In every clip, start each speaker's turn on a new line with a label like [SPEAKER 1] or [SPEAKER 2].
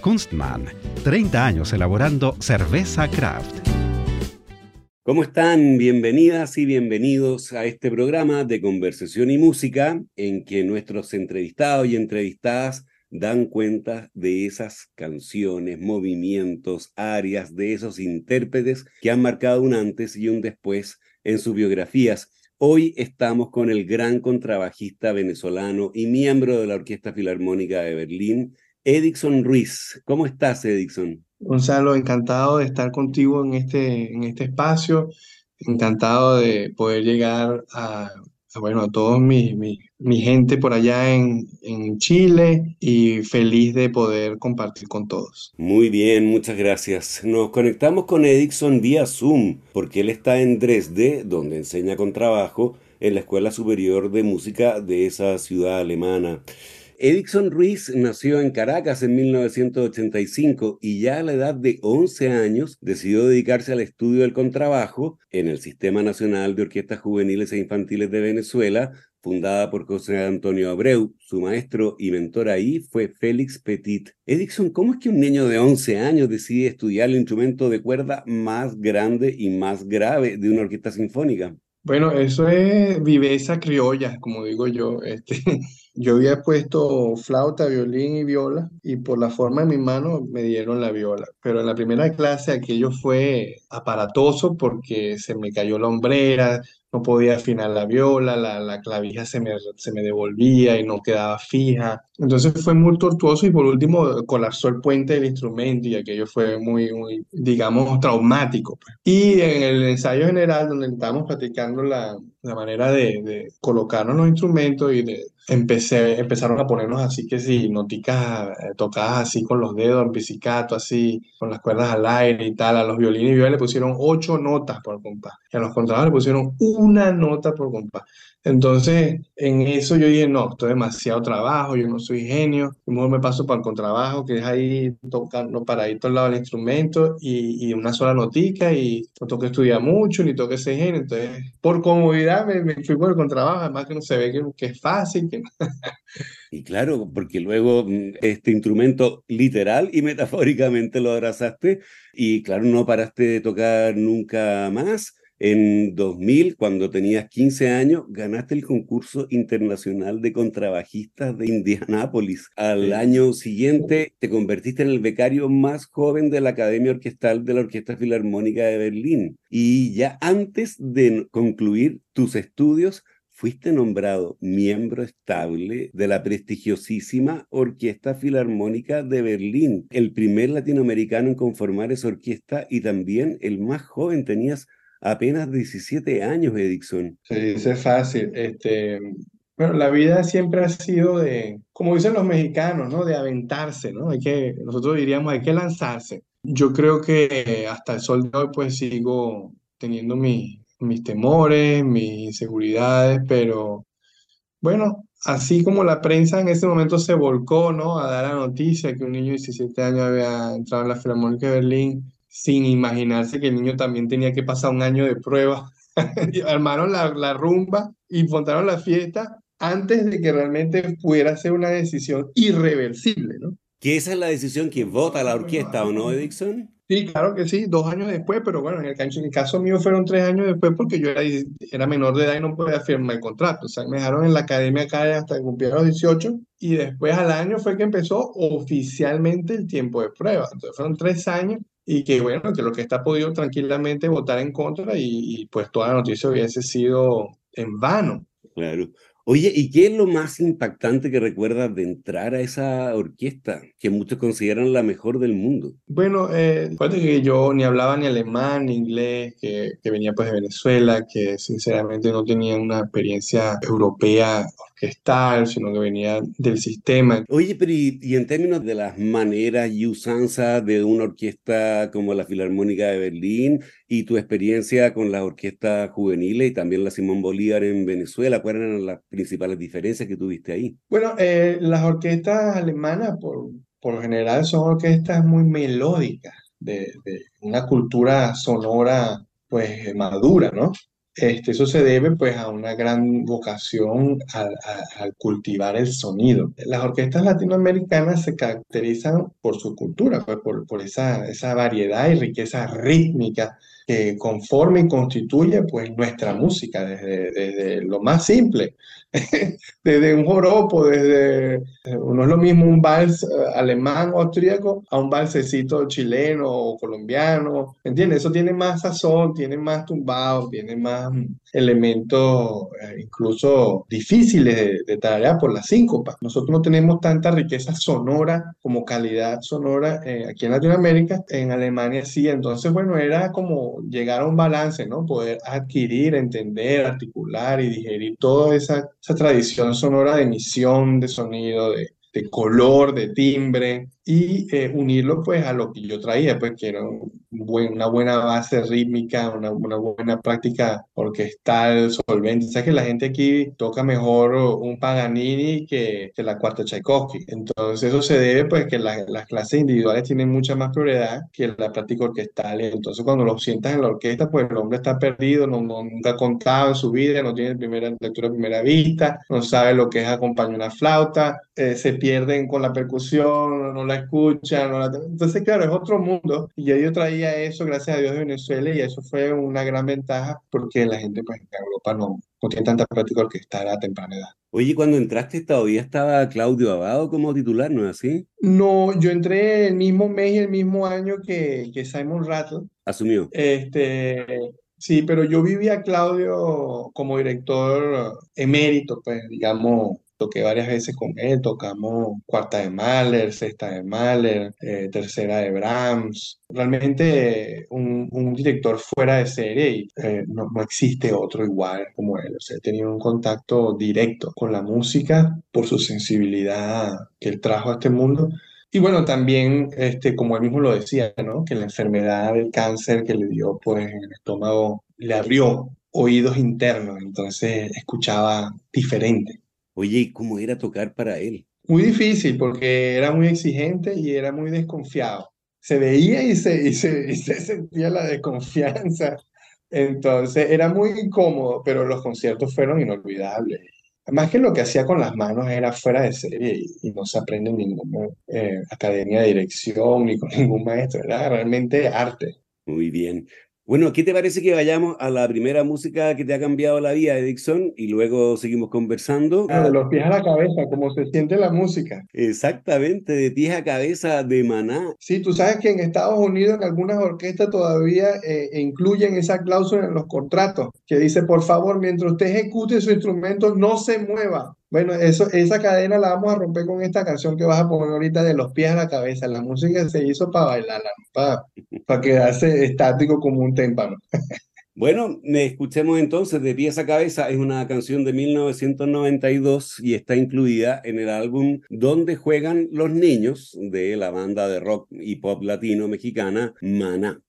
[SPEAKER 1] Kunstmann, 30 años elaborando cerveza craft.
[SPEAKER 2] ¿Cómo están? Bienvenidas y bienvenidos a este programa de conversación y música en que nuestros entrevistados y entrevistadas dan cuenta de esas canciones, movimientos, áreas, de esos intérpretes que han marcado un antes y un después en sus biografías. Hoy estamos con el gran contrabajista venezolano y miembro de la Orquesta Filarmónica de Berlín, Edixon Ruiz. ¿Cómo estás, Edixon?
[SPEAKER 3] Gonzalo, encantado de estar contigo en este, en este espacio, encantado de poder llegar a, bueno, a toda mi, mi, gente por allá en, en Chile y feliz de poder compartir con todos.
[SPEAKER 2] Muy bien, muchas gracias. Nos conectamos con Edixon vía Zoom, porque él está en Dresde, donde enseña con trabajo en la Escuela Superior de Música de esa ciudad alemana. Edixon Ruiz nació en Caracas en 1985 y ya a la edad de 11 años decidió dedicarse al estudio del contrabajo en el Sistema Nacional de Orquestas Juveniles e Infantiles de Venezuela, fundada por José Antonio Abreu. Su maestro y mentor ahí fue Félix Petit. Edixon, ¿cómo es que un niño de 11 años decide estudiar el instrumento de cuerda más grande y más grave de una orquesta sinfónica?
[SPEAKER 3] Bueno, eso es viveza criolla, como digo yo. Este, yo había puesto flauta, violín y viola, y por la forma de mi mano me dieron la viola. Pero en la primera clase aquello fue aparatoso porque se me cayó la hombrera, no podía afinar la viola, la, clavija se me, se me devolvía y no quedaba fija. Entonces fue muy tortuoso y por último colapsó el puente del instrumento y aquello fue muy, muy digamos, traumático. Pues. Y en el ensayo general donde estábamos platicando la, la manera de, de, colocarnos los instrumentos y de empecé, empezaron a ponernos así que sí, noticas eh, tocadas así con los dedos, en pizzicato, así, con las cuerdas al aire y tal. A los violines y violas le pusieron ocho notas por compás. Y a los contrabajos le pusieron una nota por compás. Entonces, en eso yo dije, no, esto es demasiado trabajo, yo no soy genio, mejor me paso para el contrabajo, que es ahí tocando paradito al lado del instrumento y, y una sola notica y no tengo que estudiar mucho, ni tengo que ser genio. Entonces, por comodidad me, me fui por el contrabajo, además que no se ve que, que es fácil. Que...
[SPEAKER 2] y claro, porque luego mm, este instrumento literal y metafóricamente lo abrazaste y claro, no paraste de tocar nunca más en 2000, cuando tenías 15 años, ganaste el concurso internacional de contrabajistas de Indianápolis. Al año siguiente te convertiste en el becario más joven de la Academia Orquestal de la Orquesta Filarmónica de Berlín. Y ya antes de concluir tus estudios, fuiste nombrado miembro estable de la prestigiosísima Orquesta Filarmónica de Berlín, el primer latinoamericano en conformar esa orquesta y también el más joven. Tenías apenas 17 años, Edixon.
[SPEAKER 3] Se dice fácil. Este, bueno, la vida siempre ha sido de, como dicen los mexicanos, ¿no? De aventarse, ¿no? Hay que, nosotros diríamos, hay que lanzarse. Yo creo que hasta el sol de hoy, pues sigo teniendo mis temores, mis inseguridades, pero bueno, así como la prensa en ese momento se volcó, ¿no? A dar la noticia que un niño de 17 años había entrado en la Filarmónica de Berlín, sin imaginarse que el niño también tenía que pasar un año de prueba. Armaron la, la rumba y montaron la fiesta antes de que realmente pudiera ser una decisión irreversible, ¿no?
[SPEAKER 2] Que esa es la decisión que vota la orquesta, ¿o no, Edixon?
[SPEAKER 3] Sí, claro que sí, dos años después, pero bueno, en el, en el caso mío fueron tres años después porque yo era, era, menor de edad y no podía firmar el contrato. O sea, me dejaron en la academia acá hasta que cumpliera los 18 y después al año fue que empezó oficialmente el tiempo de prueba. Entonces fueron tres años y que bueno, que lo que está podido tranquilamente votar en contra y, y pues toda la noticia hubiese sido en vano.
[SPEAKER 2] Claro. Oye, ¿y qué es lo más impactante que recuerdas de entrar a esa orquesta que muchos consideran la mejor del mundo?
[SPEAKER 3] Bueno, eh, que yo ni hablaba ni alemán ni inglés, que, que venía pues de Venezuela, que sinceramente no tenía una experiencia europea orquestal, sino que venía del sistema.
[SPEAKER 2] Oye, pero y, y en términos de las maneras y usanzas de una orquesta como la Filarmónica de Berlín y tu experiencia con las orquestas juveniles y también la Simón Bolívar en Venezuela, ¿cuáles eran las principales diferencias que tuviste ahí?
[SPEAKER 3] Bueno, eh, las orquestas alemanas por, por lo general son orquestas muy melódicas, de, de una cultura sonora pues madura, ¿no? Este, eso se debe pues a una gran vocación al, cultivar el sonido. Las orquestas latinoamericanas se caracterizan por su cultura, pues, por, por esa, esa variedad y riqueza rítmica que conforma y constituye pues nuestra música, desde, desde lo más simple, desde un joropo, desde, eh, no es lo mismo un vals eh, alemán o austríaco a un valsecito chileno o colombiano, ¿entiendes? Eso tiene más sazón, tiene más tumbado, tiene más mm, elementos eh, incluso difíciles de, de tararear por la síncopa. Nosotros no tenemos tanta riqueza sonora como calidad sonora eh, aquí en Latinoamérica, en Alemania sí, entonces bueno, era como llegar a un balance, ¿no? Poder adquirir, entender, articular y digerir toda esa, tradición sonora de emisión de sonido, de color, de timbre, y eh, unirlo pues a lo que yo traía, pues que era un buen- una buena base rítmica, una, una buena práctica orquestal, solvente. Sabes que la gente aquí toca mejor un Paganini que, que la cuarta Tchaikovsky. Entonces eso se debe pues que la- las clases individuales tienen mucha más prioridad que la práctica orquestal. Entonces cuando lo sientas en la orquesta, pues el hombre está perdido, no, no- nunca ha contado en su vida, no tiene primera lectura a primera vista, no sabe lo que es acompañar una flauta, eh, se pierden con la percusión, no la escuchan, no la- entonces claro, es otro mundo y ya yo traía eso, gracias a Dios, de Venezuela y eso fue una gran ventaja porque la gente pues en Europa no, no tiene tanta práctica orquestal a temprana edad.
[SPEAKER 2] Oye, cuando entraste todavía estaba Claudio Abado como titular, ¿no es así?
[SPEAKER 3] No, yo entré el mismo mes y el mismo año que, que Simon Rattle.
[SPEAKER 2] Asumió.
[SPEAKER 3] Este, sí, pero yo viví a Claudio como director emérito, pues digamos, toqué varias veces con él, tocamos cuarta de Mahler, sexta de Mahler, eh, tercera de Brahms. Realmente un, un director fuera de serie y eh, no, no existe otro igual como él. O sea, he tenido un contacto directo con la música por su sensibilidad que él trajo a este mundo. Y bueno, también, este, como él mismo lo decía, ¿no? Que la enfermedad del cáncer que le dio, pues, en el estómago, le abrió oídos internos, entonces escuchaba diferente.
[SPEAKER 2] Oye, ¿y cómo era tocar para él?
[SPEAKER 3] Muy difícil porque era muy exigente y era muy desconfiado. Se veía y se, y se, y se sentía la desconfianza. Entonces era muy incómodo, pero los conciertos fueron inolvidables. Más que lo que hacía con las manos era fuera de serie y, y no se aprende en ninguna eh, academia de dirección ni con ningún maestro. Era realmente arte.
[SPEAKER 2] Muy bien. Bueno, ¿qué te parece que vayamos a la primera música que te ha cambiado la vida, Edixon, y luego seguimos conversando?
[SPEAKER 3] Ah, de los pies a la cabeza, como se siente la música.
[SPEAKER 2] Exactamente, de pies a cabeza de Maná.
[SPEAKER 3] Sí, tú sabes que en Estados Unidos en algunas orquestas todavía eh, incluyen esa cláusula en los contratos que dice, por favor, mientras usted ejecute su instrumento, no se mueva. Bueno, eso, esa cadena la vamos a romper con esta canción que vas a poner ahorita de los pies a la cabeza. La música se hizo para bailarla, para, para quedarse estático como un témpano.
[SPEAKER 2] Bueno, escuchemos entonces de pies a cabeza. Es una canción de 1992 y está incluida en el álbum Donde juegan los niños de la banda de rock y pop latino mexicana Maná.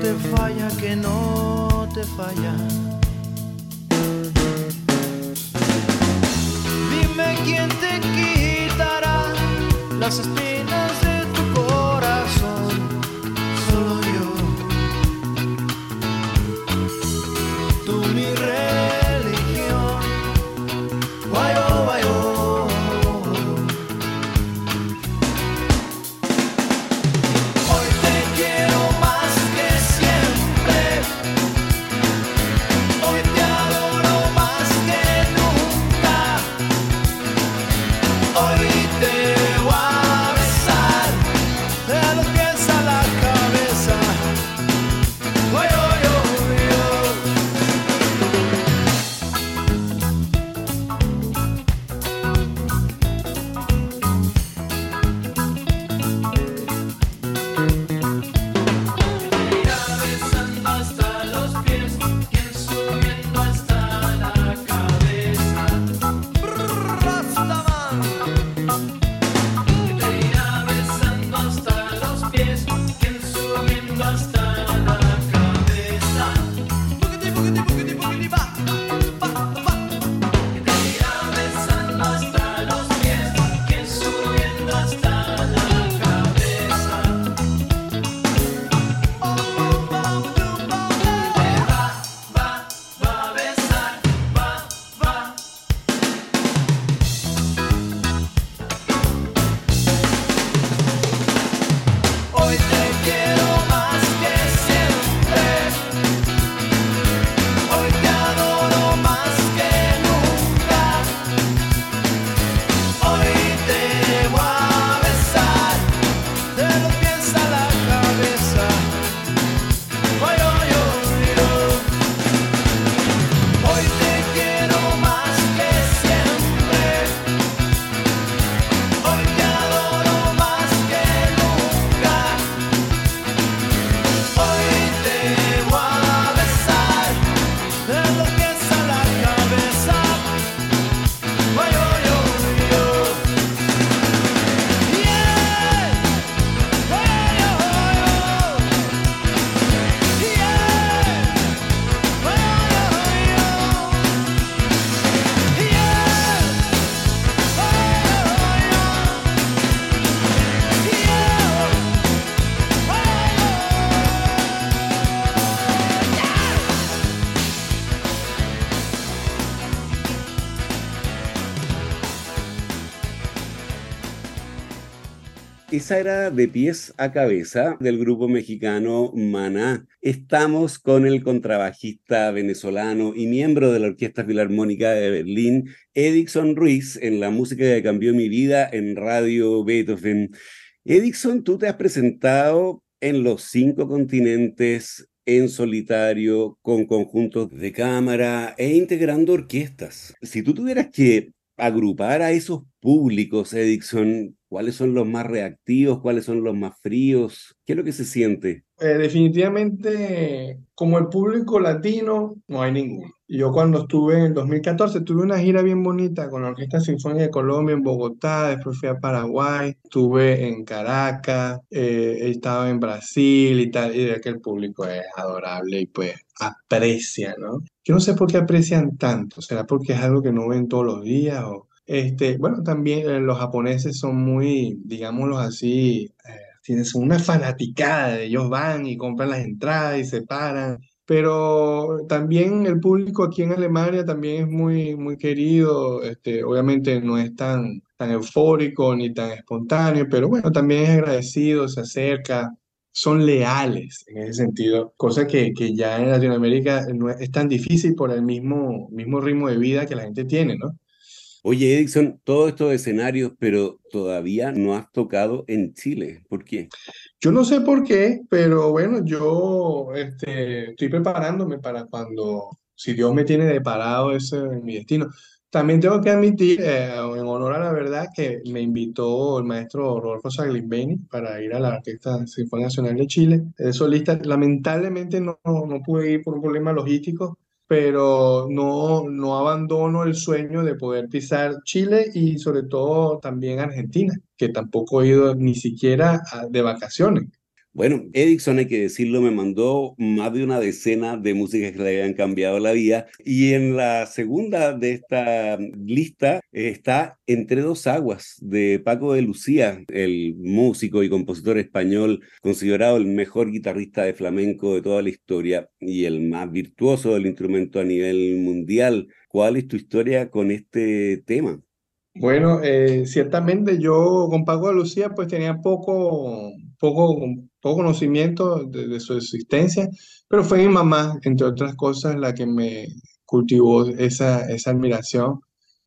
[SPEAKER 4] Te falla, que no te falla? Dime quién te quitará las espinas
[SPEAKER 2] Era de pies a cabeza del grupo mexicano Maná. Estamos con el contrabajista venezolano y miembro de la Orquesta Filarmónica de Berlín, Edixon Ruiz, en la música que cambió mi vida en Radio Beethoven. Edixon, tú te has presentado en los cinco continentes en solitario, con conjuntos de cámara e integrando orquestas. Si tú tuvieras que agrupar a esos públicos, Edixon, ¿cuáles son los más reactivos? ¿Cuáles son los más fríos? ¿Qué es lo que se siente?
[SPEAKER 3] Eh, definitivamente, como el público latino, no hay ninguno. Yo cuando estuve en el 2014, tuve una gira bien bonita con la Orquesta Sinfónica de Colombia en Bogotá, después fui a Paraguay, estuve en Caracas, eh, he estado en Brasil y tal, y de que el público es adorable y pues aprecia, ¿no? Yo no sé por qué aprecian tanto, ¿será porque es algo que no ven todos los días o... Este, bueno, también eh, los japoneses son muy, digámoslo así, eh, tienen una fanaticada, ellos van y compran las entradas y se paran. Pero también el público aquí en Alemania también es muy, muy querido. Este, obviamente no es tan, tan eufórico ni tan espontáneo, pero bueno, también es agradecido, se acerca, son leales en ese sentido, cosa que, que ya en Latinoamérica no es, es tan difícil por el mismo, mismo ritmo de vida que la gente tiene, ¿no?
[SPEAKER 2] Oye, Edison, todos estos escenarios, pero todavía no has tocado en Chile. ¿Por qué?
[SPEAKER 3] Yo no sé por qué, pero bueno, yo este, estoy preparándome para cuando, si Dios me tiene deparado ese en mi destino. También tengo que admitir, eh, en honor a la verdad, que me invitó el maestro Rodolfo Saglimbeni para ir a la Orquesta Sinfónica Nacional de Chile, de solista. Lamentablemente no, no pude ir por un problema logístico, pero no, no abandono el sueño de poder pisar Chile y sobre todo también Argentina, que tampoco he ido ni siquiera de vacaciones.
[SPEAKER 2] Bueno, Edison, hay que decirlo, me mandó más de una decena de músicas que le habían cambiado la vida. Y en la segunda de esta lista eh, está Entre dos aguas, de Paco de Lucía, el músico y compositor español, considerado el mejor guitarrista de flamenco de toda la historia y el más virtuoso del instrumento a nivel mundial. ¿Cuál es tu historia con este tema?
[SPEAKER 3] Bueno, eh, ciertamente yo con Paco de Lucía pues tenía poco, poco, poco conocimiento de, su existencia, pero fue mi mamá, entre otras cosas, la que me cultivó esa, esa admiración.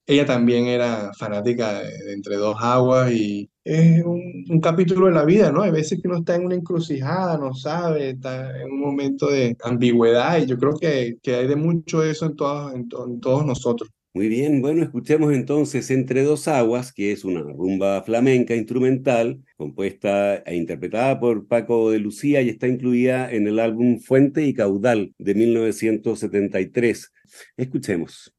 [SPEAKER 3] Ella también era fanática de, Entre Dos Aguas y es un, capítulo de la vida, ¿no? Hay veces que uno está en una encrucijada, no sabe, está en un momento de ambigüedad y yo creo que, hay de mucho eso en todos, en to- en todos nosotros.
[SPEAKER 2] Muy bien, bueno, escuchemos entonces Entre dos aguas, que es una rumba flamenca instrumental compuesta e interpretada por Paco de Lucía y está incluida en el álbum Fuente y Caudal de 1973. Escuchemos.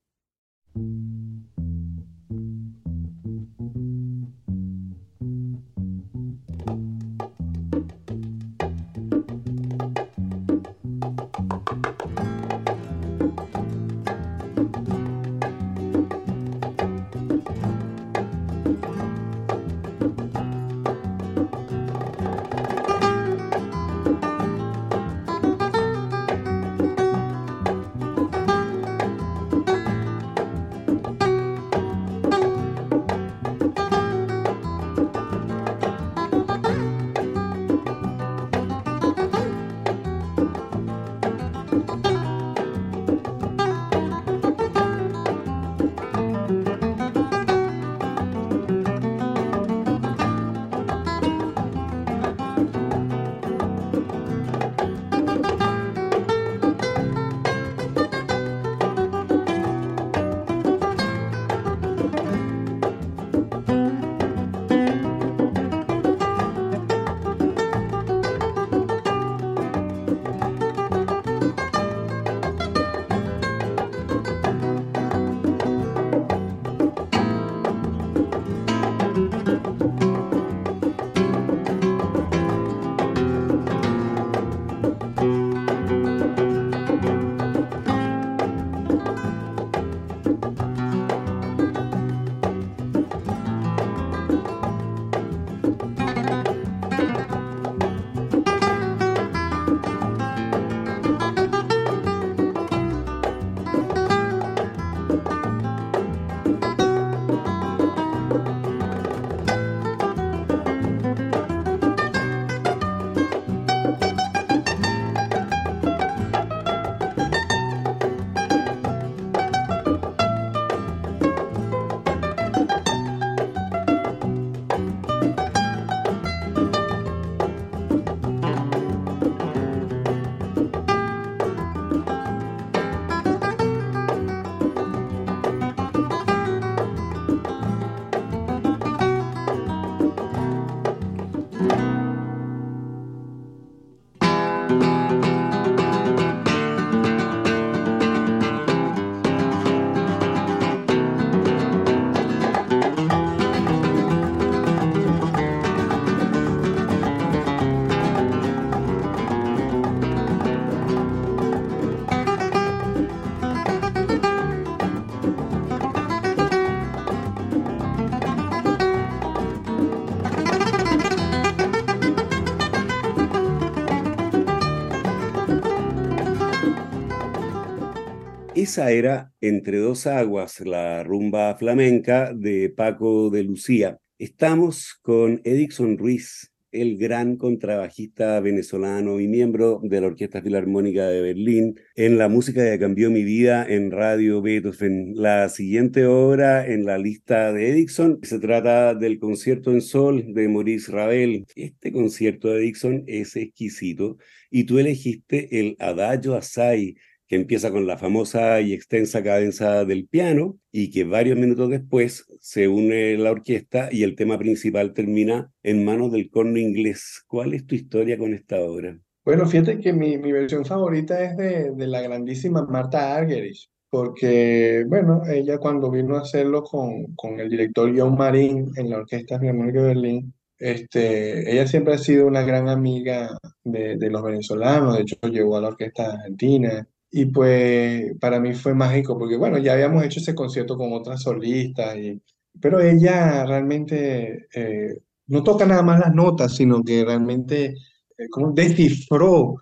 [SPEAKER 2] Esa era Entre dos aguas, la rumba flamenca de Paco de Lucía. Estamos con Edixon Ruiz, el gran contrabajista venezolano y miembro de la Orquesta Filarmónica de Berlín, en la música que cambió mi vida en Radio Beethoven. La siguiente obra en la lista de Edixon se trata del concierto en sol de Maurice Ravel. Este concierto de Edixon es exquisito y tú elegiste el Adagio Assai que empieza con la famosa y extensa cadenza del piano y que varios minutos después se une la orquesta y el tema principal termina en manos del corno inglés. ¿Cuál es tu historia con esta obra?
[SPEAKER 3] Bueno, fíjate que mi, mi versión favorita es de, de la grandísima Marta Argerich, porque, bueno, ella cuando vino a hacerlo con, con el director John Marín en la Orquesta Filarmónica de Berlín, este, ella siempre ha sido una gran amiga de, de los venezolanos, de hecho llegó a la Orquesta Argentina, y pues para mí fue mágico, porque, bueno, ya habíamos hecho ese concierto con otras solistas, y, pero ella realmente eh, no toca nada más las notas, sino que realmente eh, como descifró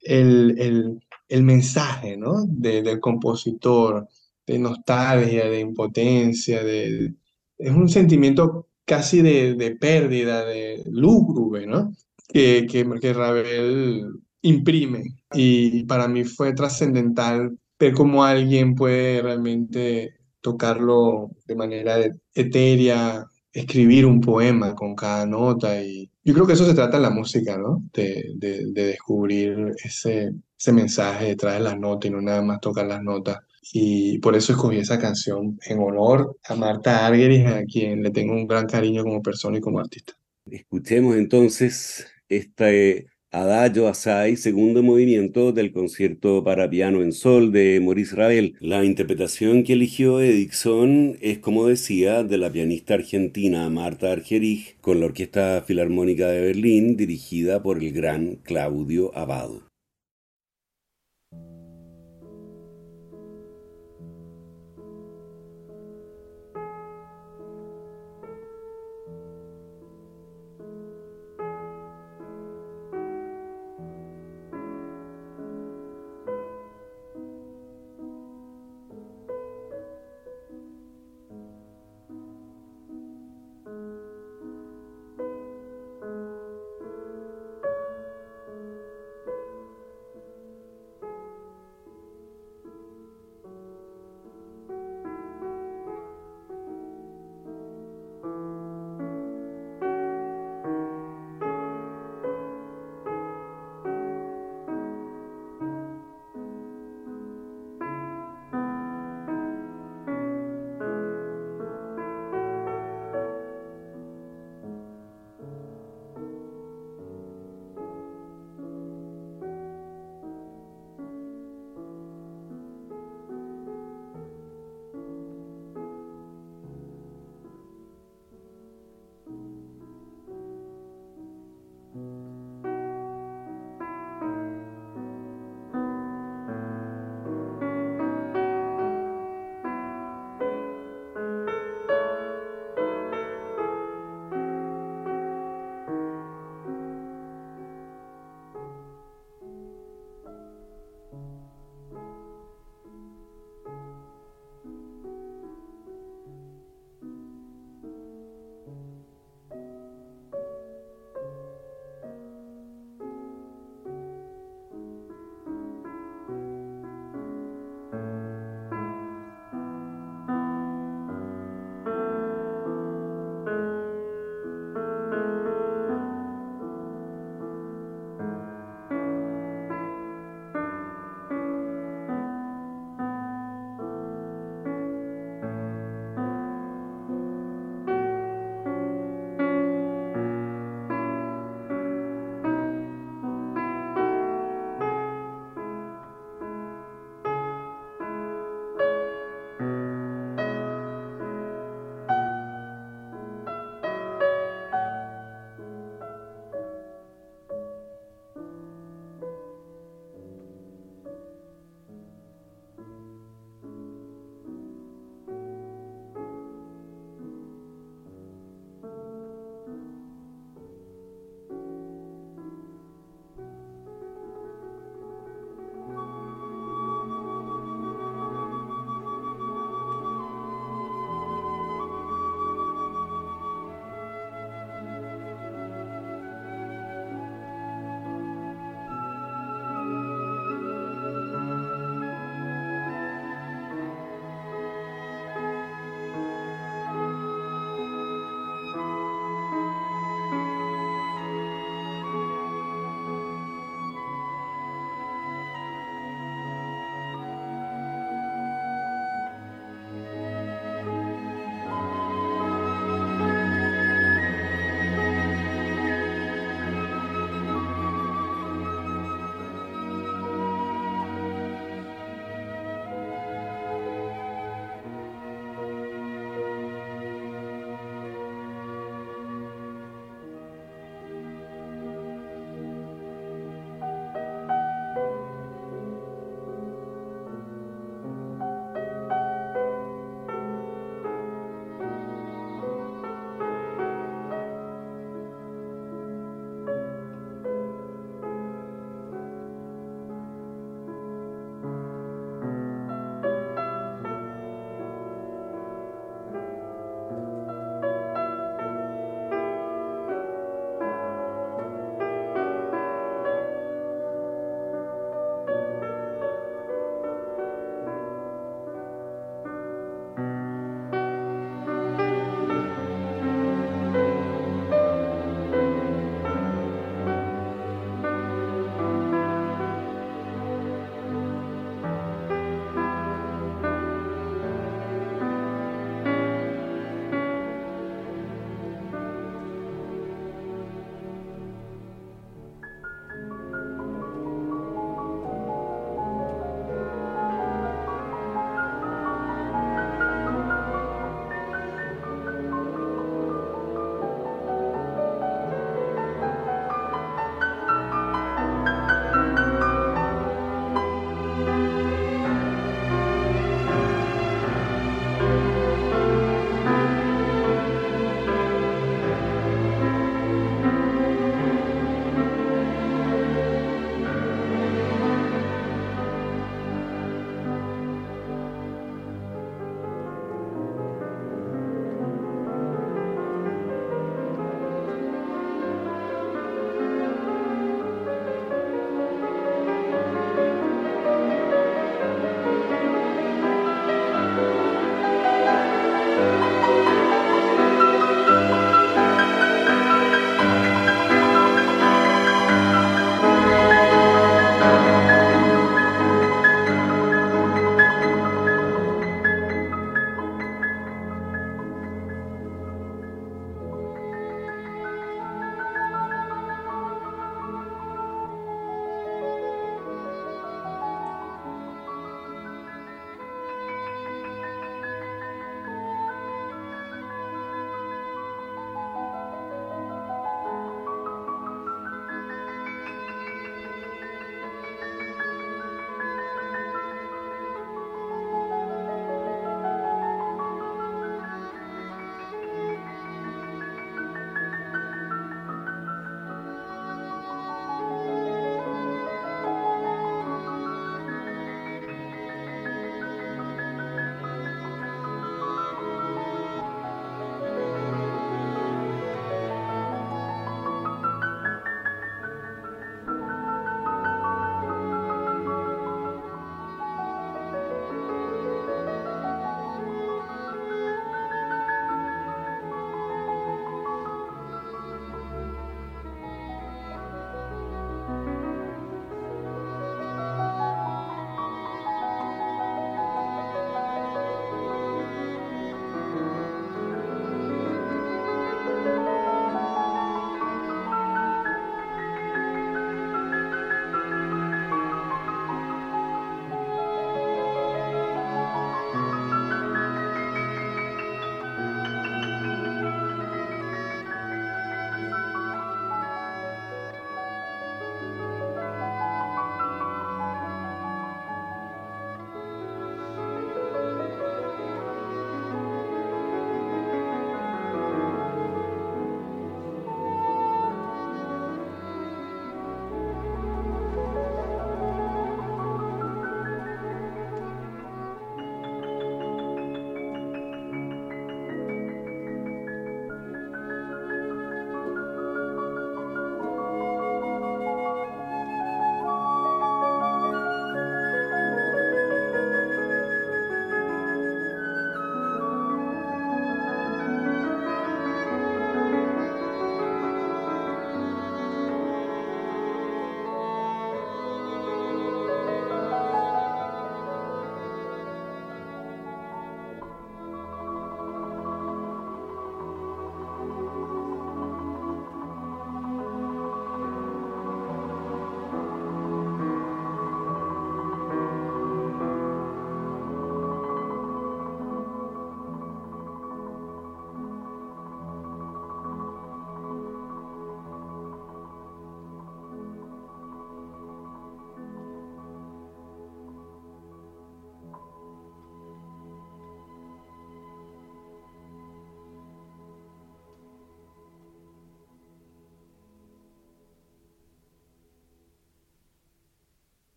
[SPEAKER 3] el, el, el mensaje, ¿no? de- del compositor, de nostalgia, de impotencia, de, es un sentimiento casi de, de pérdida, de lúgubre, ¿no? Que, que, que Ravel imprime. Y para mí fue trascendental ver cómo alguien puede realmente tocarlo de manera etérea, escribir un poema con cada nota. Y yo creo que eso se trata en la música, ¿no? De, de, de descubrir ese, ese mensaje detrás de las notas y no nada más tocar las notas. Y por eso escogí esa canción en honor a Marta Argerich, a quien le tengo un gran cariño como persona y como artista.
[SPEAKER 2] Escuchemos entonces este Adagio Assai, segundo movimiento del concierto para piano en sol de Maurice Ravel. La interpretación que eligió Edixon es, como decía, de la pianista argentina Marta Argerich con la Orquesta Filarmónica de Berlín dirigida por el gran Claudio Abado.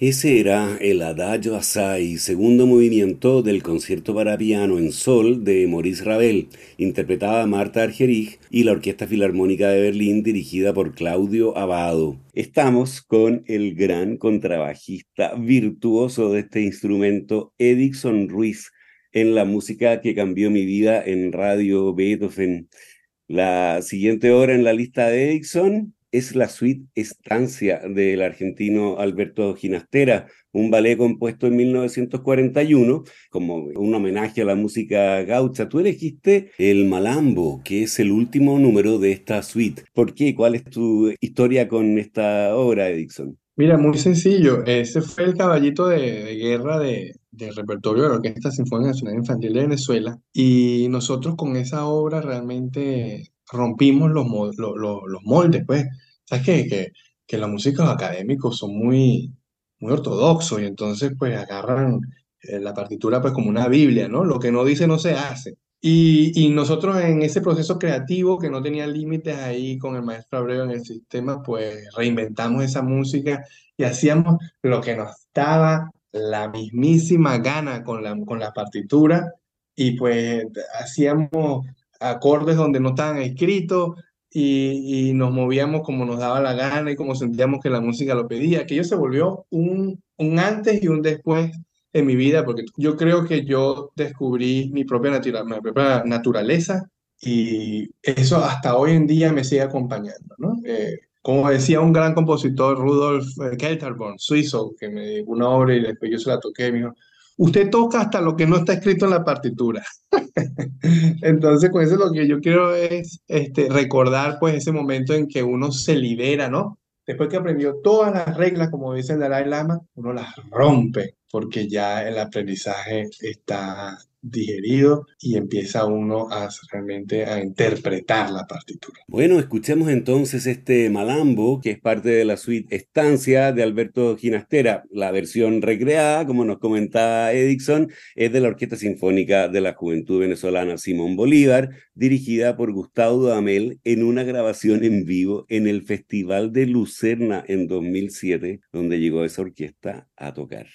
[SPEAKER 2] Ese era el Adagio Assai, segundo movimiento del concierto para piano en sol de Maurice Ravel, interpretada Marta Argerich y la Orquesta Filarmónica de Berlín dirigida por Claudio Abado. Estamos con el gran contrabajista virtuoso de este instrumento, Edixon Ruiz, en la música que cambió mi vida en Radio Beethoven. La siguiente hora en la lista de Edixon es la suite Estancia del argentino Alberto Ginastera, un ballet compuesto en 1941 como un homenaje a la música gaucha. Tú elegiste el Malambo, que es el último número de esta suite. ¿Por qué? ¿Cuál es tu historia con esta obra, Edison?
[SPEAKER 3] Mira, muy sencillo. Ese fue el caballito de, guerra de, del repertorio de la Orquesta Sinfónica Nacional Infantil de Venezuela. Y nosotros con esa obra realmente rompimos los, mo- lo- lo- los moldes, pues. ¿Sabes qué? Que, que los músicos académicos son muy, muy ortodoxos y entonces pues agarran eh, la partitura pues como una Biblia, ¿no? Lo que no dice no se hace. Y, y nosotros en ese proceso creativo que no tenía límites ahí con el maestro Abreu en el sistema, pues reinventamos esa música y hacíamos lo que nos daba la mismísima gana con la, con la partitura y pues hacíamos acordes donde no estaban escritos y, y nos movíamos como nos daba la gana y como sentíamos que la música lo pedía. Aquello se volvió un, un antes y un después en mi vida, porque yo creo que yo descubrí mi propia, natura- mi propia naturaleza y eso hasta hoy en día me sigue acompañando, ¿no? Eh, como decía un gran compositor, Rudolf Kelterborn, suizo, que me dio una obra y después yo se la toqué, me dijo, usted toca hasta lo que no está escrito en la partitura. Entonces, con eso lo que yo quiero es este, recordar pues ese momento en que uno se libera, ¿no? Después que aprendió todas las reglas, como dice el Dalai Lama, uno las rompe porque ya el aprendizaje está digerido y empieza uno a realmente a interpretar la partitura.
[SPEAKER 2] Bueno, escuchemos entonces este Malambo, que es parte de la suite Estancia de Alberto Ginastera. La versión recreada, como nos comentaba Edison, es de la Orquesta Sinfónica de la Juventud Venezolana Simón Bolívar, dirigida por Gustavo Dudamel en una grabación en vivo en el Festival de Lucerna en 2007, donde llegó esa orquesta a tocar.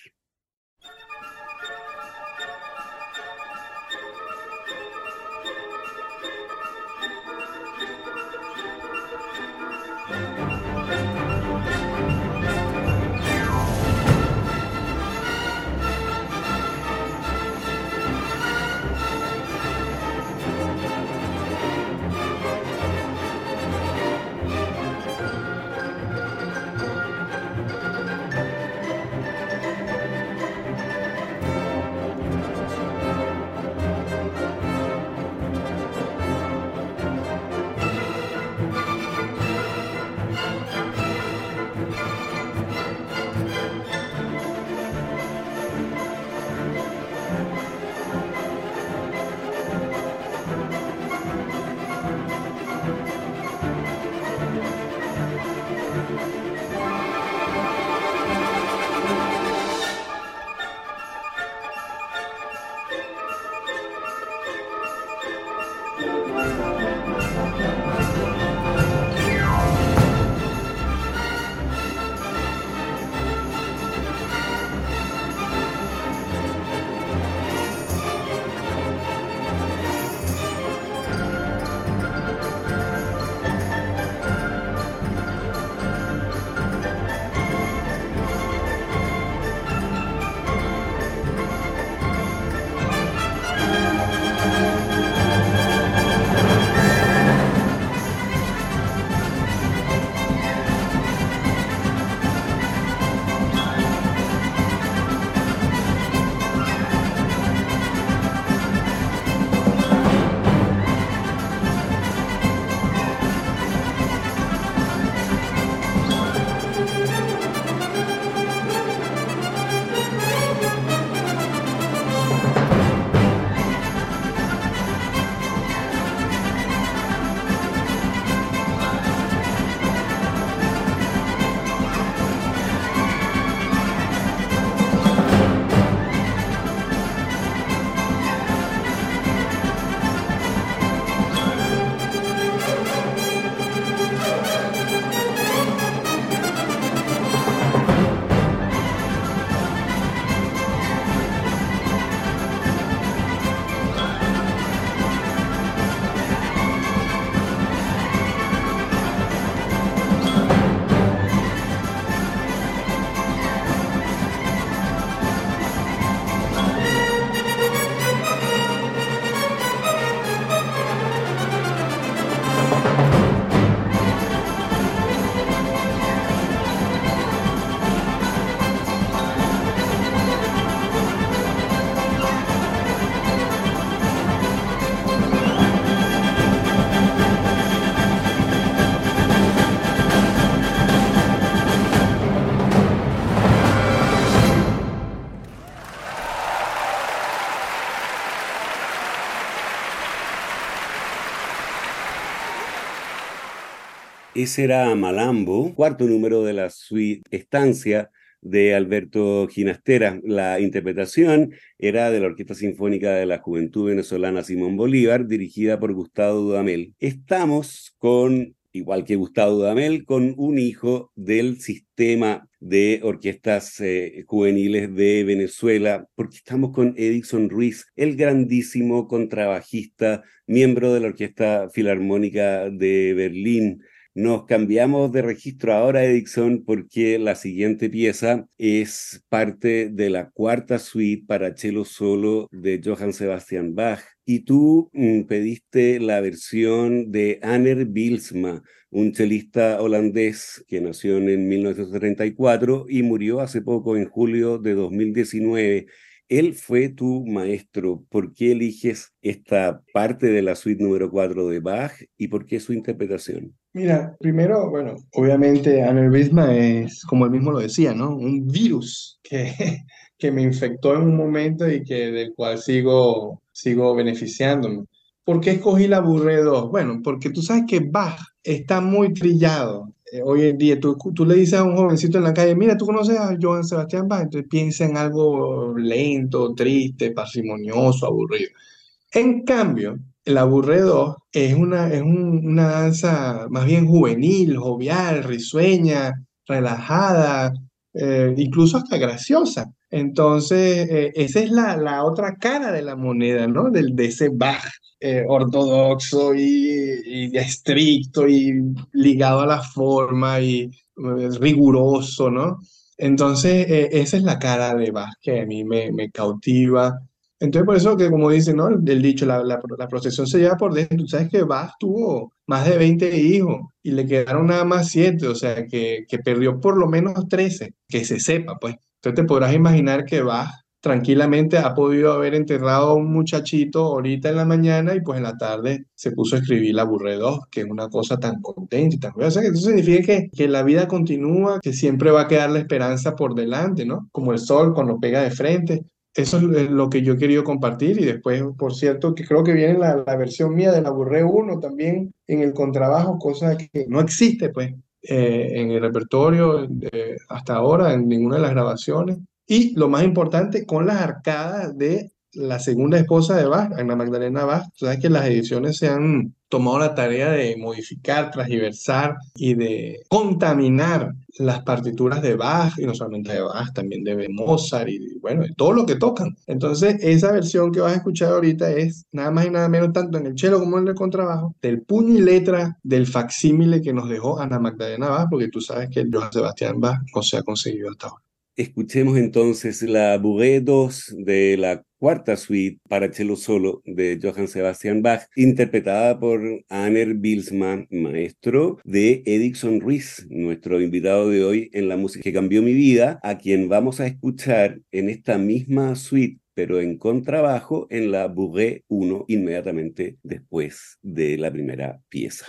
[SPEAKER 2] Ese era Malambo, cuarto número de la suite Estancia de Alberto Ginastera. La interpretación era de la Orquesta Sinfónica de la Juventud Venezolana Simón Bolívar, dirigida por Gustavo Dudamel. Estamos con, igual que Gustavo Dudamel, con un hijo del sistema de orquestas eh, juveniles de Venezuela, porque estamos con Edison Ruiz, el grandísimo contrabajista, miembro de la Orquesta Filarmónica de Berlín. Nos cambiamos de registro ahora, Edison, porque la siguiente pieza es parte de la cuarta suite para cello solo de Johann Sebastian Bach. Y tú mm, pediste la versión de Anner Bilsma, un chelista holandés que nació en 1934 y murió hace poco, en julio de 2019. Él fue tu maestro. ¿Por qué eliges esta parte de la suite número 4 de Bach y por qué su interpretación?
[SPEAKER 3] Mira, primero, bueno, obviamente aneurisma es, como él mismo lo decía, ¿no? Un virus que, que me infectó en un momento y que del cual sigo, sigo beneficiándome. ¿Por qué escogí la Burré 2? Bueno, porque tú sabes que Bach está muy trillado eh, hoy en día. Tú, tú le dices a un jovencito en la calle, mira, tú conoces a Johann Sebastian Bach, entonces piensa en algo lento, triste, parsimonioso, aburrido. En cambio, el aburredo es una, es un- una danza más bien juvenil, jovial, risueña, relajada, eh, incluso hasta graciosa. Entonces, eh, esa es la, la otra cara de la moneda, ¿no? Del, de ese Bach eh, ortodoxo y, y estricto y ligado a la forma y riguroso, ¿no? Entonces, esa es la cara de Bach que a mí me cautiva. Entonces, por eso que, como dice, ¿no? El, dicho, la, la, la procesión se lleva por dentro. Tú sabes que Bach tuvo más de 20 hijos y le quedaron nada más 7, o sea, que, que perdió por lo menos 13, que se sepa, pues. Entonces, te podrás imaginar que Bach tranquilamente ha podido haber enterrado a un muchachito ahorita en la mañana y pues en la tarde se puso a escribir la Burré 2, que es una cosa tan contenta y tan... Sea, que eso significa que, que la vida continúa, que siempre va a quedar la esperanza por delante, ¿no? Como el sol cuando pega de frente. Eso es lo que yo he querido compartir y después, por cierto, que creo que viene la, la versión mía de la Burré 1 también en el contrabajo, cosa que no existe pues eh, en el repertorio eh, hasta ahora, en ninguna de las grabaciones. Y lo más importante, con las arcadas de la segunda esposa de Bach, Ana Magdalena Bach. Tú sabes que las ediciones se han tomado la tarea de modificar, transversar y de contaminar las partituras de Bach, y no solamente de Bach, también de Mozart y bueno, de todo lo que tocan. Entonces, esa versión que vas a escuchar ahorita es nada más y nada menos tanto en el cello como en el contrabajo, del puño y letra del facsímile que nos dejó Ana Magdalena Bach, porque tú sabes que Johann Sebastian Bach no se ha conseguido hasta ahora.
[SPEAKER 2] Escuchemos entonces la Bourrée 2 de la cuarta suite para cello solo de Johann Sebastian Bach, interpretada por Anner Bilsma, maestro de Edison Ruiz, nuestro invitado de hoy en la música que cambió mi vida, a quien vamos a escuchar en esta misma suite pero en contrabajo en la Bourrée 1 inmediatamente después de la primera pieza.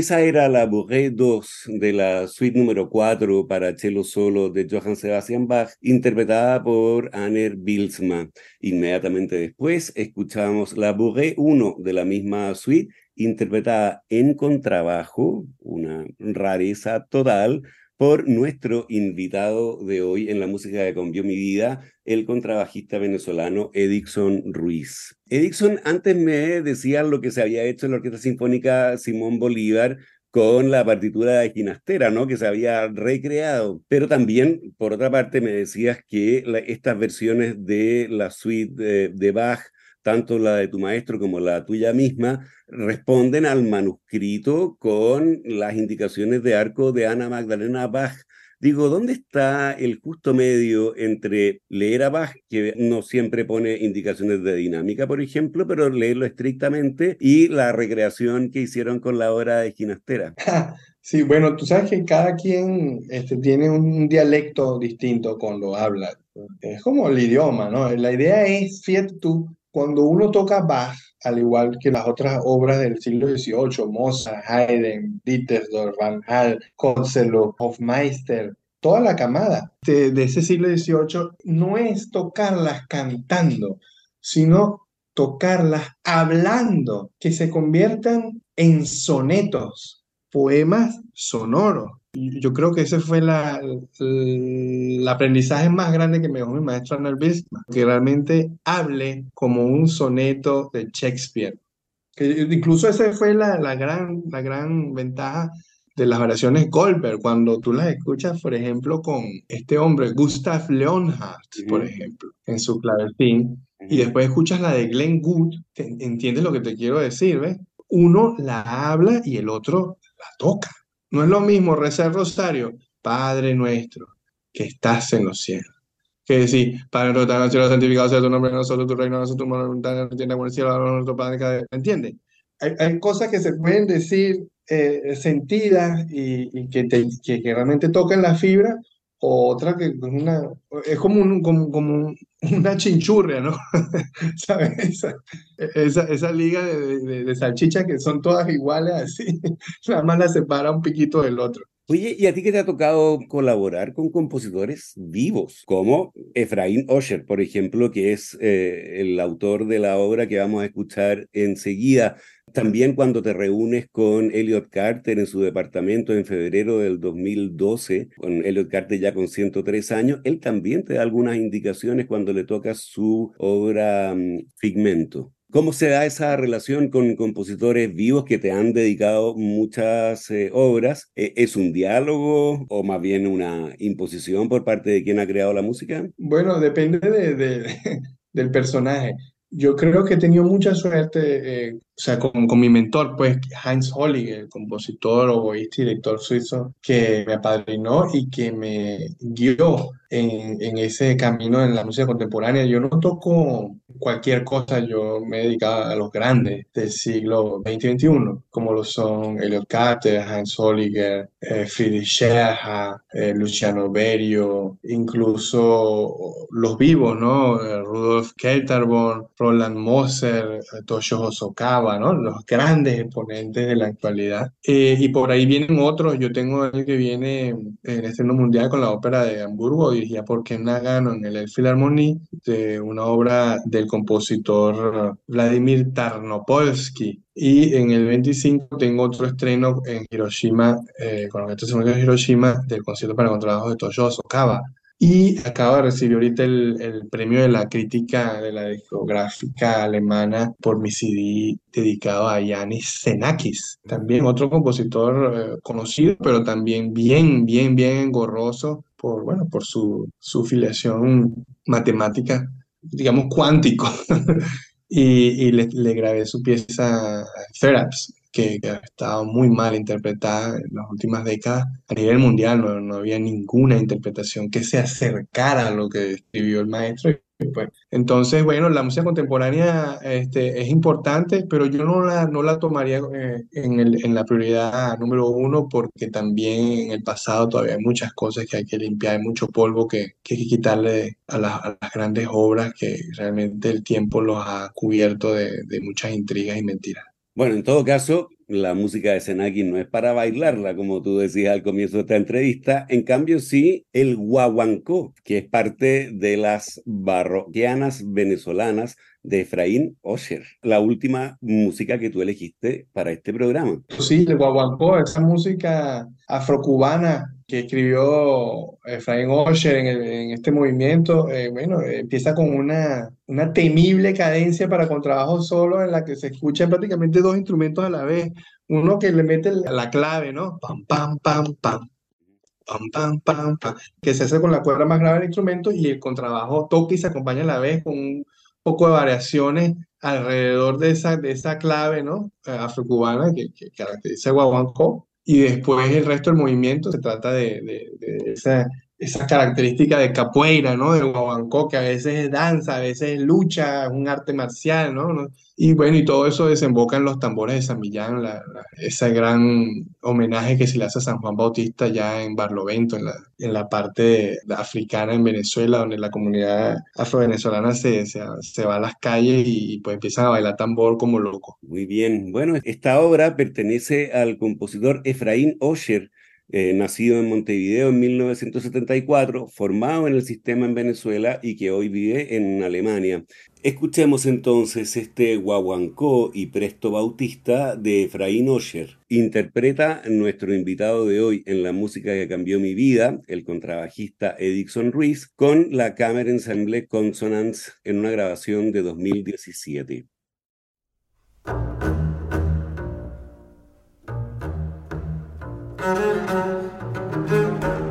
[SPEAKER 2] Esa era la Bourrée 2 de la suite número 4 para cello solo de Johann Sebastian Bach, interpretada por Anner Bilsma. Inmediatamente después escuchamos la Bourrée 1 de la misma suite, interpretada en contrabajo, una rareza total, por nuestro invitado de hoy en la música que cambió mi vida, el contrabajista venezolano Edixon Ruiz. Edixon, antes me decía lo que se había hecho en la Orquesta Sinfónica Simón Bolívar con la partitura de Ginastera, ¿no? Que se había recreado. Pero también, por otra parte, me decías que estas versiones de la suite de Bach tanto la de tu maestro como la tuya misma, responden al manuscrito con las indicaciones de arco de Ana Magdalena Bach. Digo, ¿dónde está el justo medio entre leer a Bach, que no siempre pone indicaciones de dinámica, por ejemplo, pero leerlo estrictamente, y la recreación que hicieron con la obra de Ginastera?
[SPEAKER 3] Sí, bueno, tú sabes que cada quien este, tiene un dialecto distinto cuando habla. Es como el idioma, ¿no? La idea es, fíjate tú, cuando uno toca Bach, al igual que las otras obras del siglo XVIII, Mozart, Haydn, Dittersdorf, Van Hal, Kotzelo, Hofmeister, toda la camada de, de ese siglo XVIII, no es tocarlas cantando, sino tocarlas hablando, que se conviertan en sonetos, poemas sonoros. Yo creo que ese fue la, el, aprendizaje más grande que me dejó mi maestro Arnold Bismarck, que realmente hable como un soneto de Shakespeare. Que incluso esa fue la, la, gran, la gran ventaja de las variaciones Goldberg, cuando tú las escuchas, por ejemplo, con este hombre, Gustav Leonhardt, por ejemplo, en su clavetín, y después escuchas la de Glenn Gould, entiendes lo que te quiero decir, ¿ves? Uno la habla y el otro la toca. No es lo mismo rezar rosario, Padre nuestro, que estás en los cielos. Que decir, Padre nuestro, en el cielo, santificado sea tu nombre, no solo tu reino, tu voluntad, el cielo, nuestro Padre cada ¿Me entiendes? Hay, hay, cosas que se pueden decir eh, sentidas y, y que, te, que, que, realmente tocan la fibra, otra que es una, es como, un, como, como una chinchurria, ¿no? ¿Sabes? Esa, esa, esa liga de, de, de salchichas que son todas iguales así, nada más la separa un piquito del otro.
[SPEAKER 2] Oye, ¿y a ti que te ha tocado colaborar con compositores vivos, como Efraín Osher, por ejemplo, que es eh, el autor de la obra que vamos a escuchar enseguida? También cuando te reúnes con Elliot Carter en su departamento en febrero del 2012, con Elliot Carter ya con 103 años, él también te da algunas indicaciones cuando le toca su obra um, Figmento. ¿Cómo se da esa relación con compositores vivos que te han dedicado muchas eh, obras? ¿Es un diálogo o más bien una imposición por parte de quien ha creado la música?
[SPEAKER 3] Bueno, depende de, de, del personaje. Yo creo que he tenido mucha suerte, eh, o sea, con, con, mi mentor, pues, Heinz Hollig, el compositor, oboísta y director suizo, que me apadrinó y que me guió en, en, ese camino en la música contemporánea. Yo no toco cualquier cosa, yo me he dedicado a los grandes del siglo XX y XXI, como lo son Elliot Carter, Heinz Holliger, eh, Friedrich Scherha, eh, Luciano Berio, incluso los vivos, ¿no? Eh, Rudolf Kelterborn, Roland Moser, Toshio Hosokawa, ¿no? Los grandes exponentes de la actualidad. y por ahí vienen otros, yo tengo el que viene en estreno mundial con la ópera de Hamburgo, dirigida por Ken Nagano en el Philharmonie, de una obra del compositor Vladimir Tarnopolsky. Y en el 25 tengo otro estreno en Hiroshima, eh, con la Orquesta de Hiroshima, del concierto para contrabajo de Toshio Hosokawa. Y acaba de recibir ahorita el, el, premio de la crítica de la discográfica alemana por mi CD dedicado a Yanis Xenakis, también otro compositor eh, conocido, pero también bien, bien, bien engorroso por, bueno, por su, su filiación matemática, digamos cuántico. y, y le, le, grabé su pieza Theraps, que, que, ha estado muy mal interpretada en las últimas décadas. A nivel mundial no, no, había ninguna interpretación que se acercara a lo que escribió el maestro. Pues, entonces, bueno, la música contemporánea este, es importante, pero yo no la, no la tomaría eh, en, el, en la prioridad número uno porque también en el pasado todavía hay muchas cosas que hay que limpiar, hay mucho polvo que, que hay que quitarle a, la, a, las grandes obras que realmente el tiempo los ha cubierto de, de muchas intrigas y mentiras.
[SPEAKER 2] Bueno, en todo caso, la música de Senaki no es para bailarla, como tú decías al comienzo de esta entrevista. En cambio, sí, el guaguancó, que es parte de las barroquianas venezolanas de Efraín Osher, la última música que tú elegiste para este programa.
[SPEAKER 3] Sí, el guaguancó, esa música afrocubana que escribió Efraín Osher en, el- en este movimiento, eh, bueno, eh, empieza con una, una temible cadencia para contrabajo solo en la que se escuchan prácticamente dos instrumentos a la vez. Uno que le mete la clave, ¿no? Pam, pam, pam, pam. Pam, pam, pam, pam, que se hace con la cuerda más grave del instrumento y el contrabajo toca y se acompaña a la vez con un poco de variaciones alrededor de esa, de esa clave, ¿no? Eh, afrocubana que, que caracteriza el guaguancó. Y después el resto del movimiento se trata de, de- de esa, esa característica de capoeira, ¿no? Del guaguancó, que a veces es danza, a veces es lucha, es un arte marcial, ¿no? Y bueno, y todo eso desemboca en los tambores de San Millán, la, la- ese gran homenaje que se le hace a San Juan Bautista ya en Barlovento, en la, en la parte de- de africana en Venezuela, donde la comunidad afrovenezolana se, se, se va a las calles y, pues empiezan a bailar tambor como locos.
[SPEAKER 2] Muy bien. Bueno, esta obra pertenece al compositor Efraín Osher, eh, nacido en Montevideo en 1974, formado en el sistema en Venezuela y que hoy vive en Alemania. Escuchemos entonces este guaguancó y presto bautista de Efraín Osher. Interpreta nuestro invitado de hoy en la música que cambió mi vida, el contrabajista Edixon Ruiz, con la Cámara Ensemble Consonance en una grabación de 2017.
[SPEAKER 5] Müzik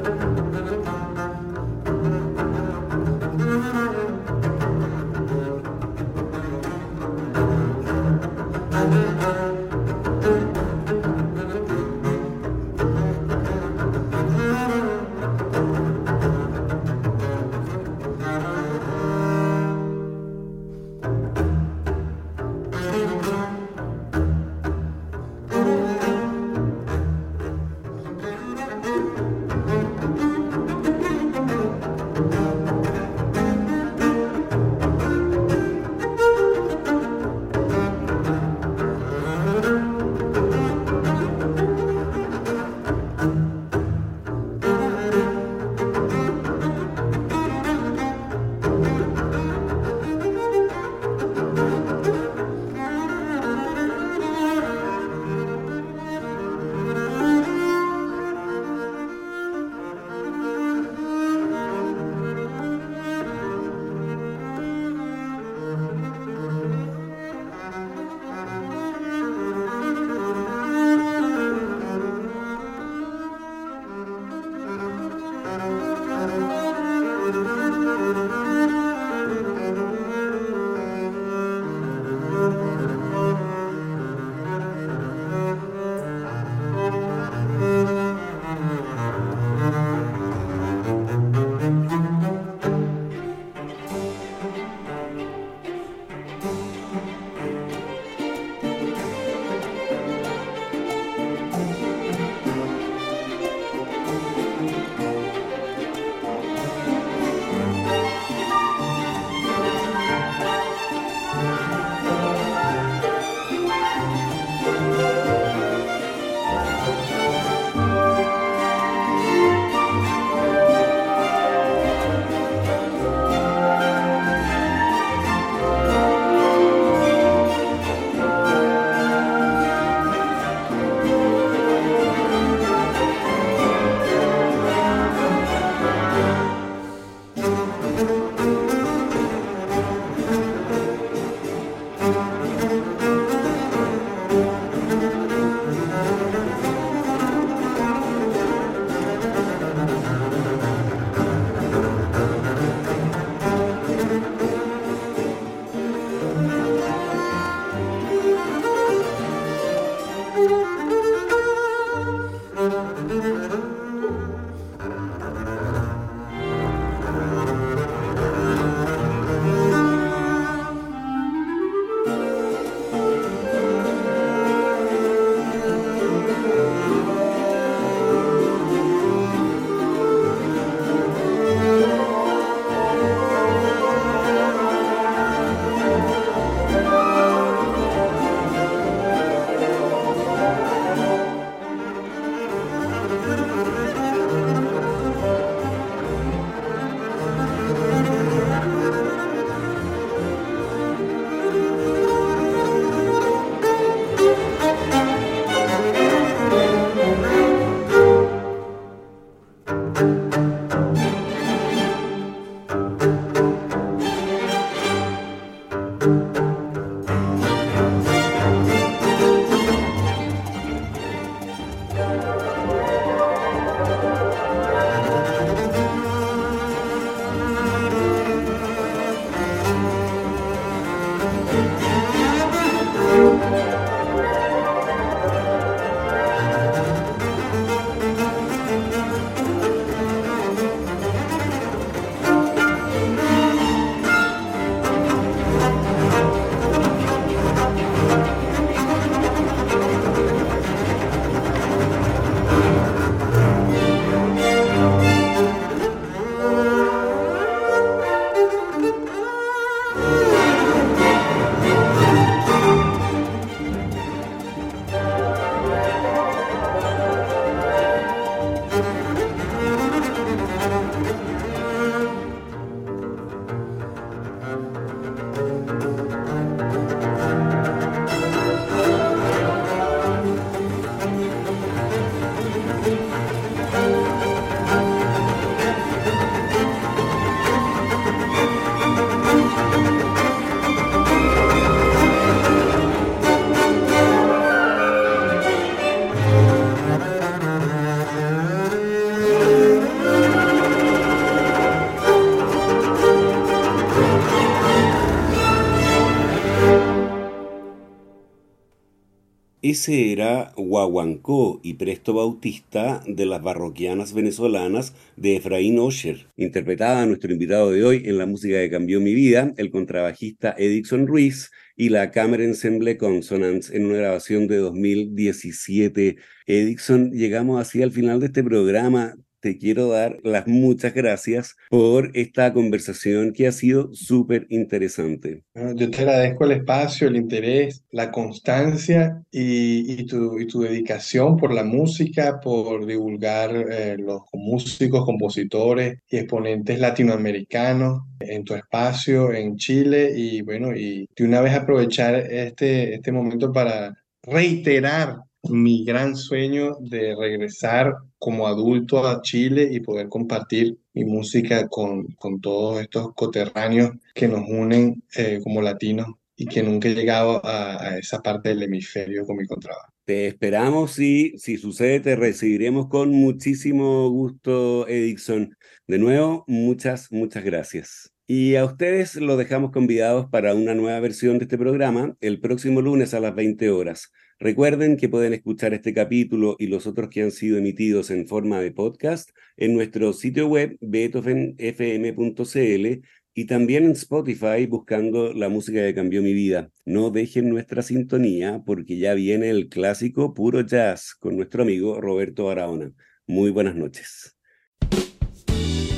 [SPEAKER 2] Ese era Guaguancó y Presto Bautista de las barroquianas venezolanas de Efraín Osher. Interpretaba a nuestro invitado de hoy en la música que cambió mi vida, el contrabajista Edixon Ruiz y la Cámara Ensemble Consonance en una grabación de 2017. Edixon, llegamos así al final de este programa te quiero dar las muchas gracias por esta conversación que ha sido súper interesante.
[SPEAKER 3] Yo te agradezco el espacio, el interés, la constancia y, y, tu, y tu, dedicación por la música, por divulgar eh, los músicos, compositores y exponentes latinoamericanos en tu espacio en Chile y bueno, y de una vez aprovechar este, este momento para reiterar mi gran sueño de regresar como adulto a Chile y poder compartir mi música con, con todos estos coterráneos que nos unen eh, como latinos y que nunca he llegado a, a, esa parte del hemisferio con mi contrabajo.
[SPEAKER 2] Te esperamos y si sucede te recibiremos con muchísimo gusto, Edixon. De nuevo, muchas, muchas gracias. Y a ustedes los dejamos convidados para una nueva versión de este programa el próximo lunes a las 20 horas. Recuerden que pueden escuchar este capítulo y los otros que han sido emitidos en forma de podcast en nuestro sitio web beethovenfm.cl y también en Spotify buscando la música que cambió mi vida. No dejen nuestra sintonía porque ya viene el clásico puro jazz con nuestro amigo Roberto Barahona. Muy buenas noches.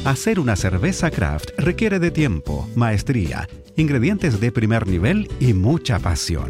[SPEAKER 1] Hacer una cerveza craft requiere de tiempo, maestría, ingredientes de primer nivel y mucha pasión.